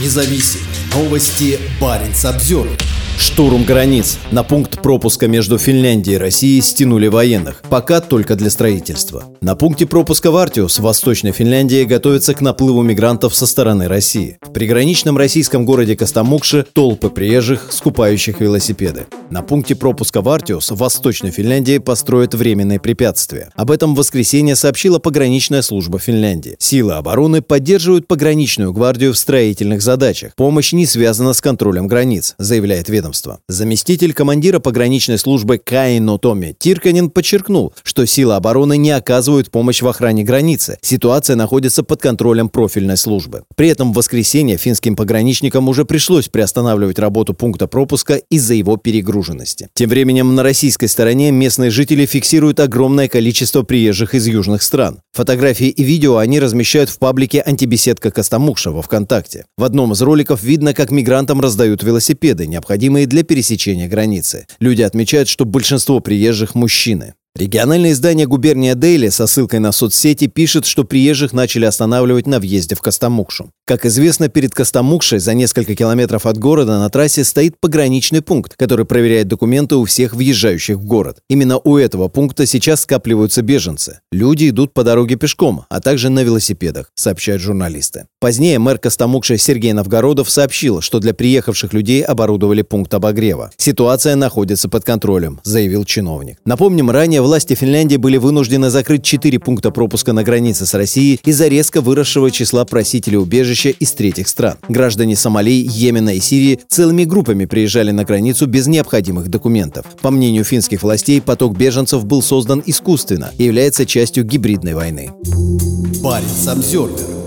независим. Новости Баренц обзор. Штурм границ. На пункт пропуска между Финляндией и Россией стянули военных, пока только для строительства. На пункте пропуска в Артиус в Восточной Финляндии готовятся к наплыву мигрантов со стороны России. В приграничном российском городе Костомукше толпы приезжих, скупающих велосипеды. На пункте пропуска в Артиус в Восточной Финляндии построят временные препятствия. Об этом в воскресенье сообщила пограничная служба Финляндии. Силы обороны поддерживают пограничную гвардию в строительных задачах. Помощь не связана с контролем границ, заявляет ведомство. Заместитель командира пограничной службы Каино Томи Тирканин подчеркнул, что силы обороны не оказывают помощь в охране границы. Ситуация находится под контролем профильной службы. При этом в воскресенье финским пограничникам уже пришлось приостанавливать работу пункта пропуска из-за его перегруженности. Тем временем на российской стороне местные жители фиксируют огромное количество приезжих из южных стран. Фотографии и видео они размещают в паблике «Антибеседка Костомукша» во ВКонтакте. В одном из роликов видно, как мигрантам раздают велосипеды, необходимые для пересечения границы. Люди отмечают, что большинство приезжих – мужчины. Региональное издание «Губерния Дейли» со ссылкой на соцсети пишет, что приезжих начали останавливать на въезде в Костомукшу. Как известно, перед Костомукшей за несколько километров от города на трассе стоит пограничный пункт, который проверяет документы у всех въезжающих в город. Именно у этого пункта сейчас скапливаются беженцы. Люди идут по дороге пешком, а также на велосипедах, сообщают журналисты. Позднее мэр Костомукши Сергей Новгородов сообщил, что для приехавших людей оборудовали пункт обогрева. Ситуация находится под контролем, заявил чиновник. Напомним, ранее власти Финляндии были вынуждены закрыть четыре пункта пропуска на границе с Россией из-за резко выросшего числа просителей убежища из третьих стран. Граждане Сомали, Йемена и Сирии целыми группами приезжали на границу без необходимых документов. По мнению финских властей, поток беженцев был создан искусственно и является частью гибридной войны. Баренц обзервер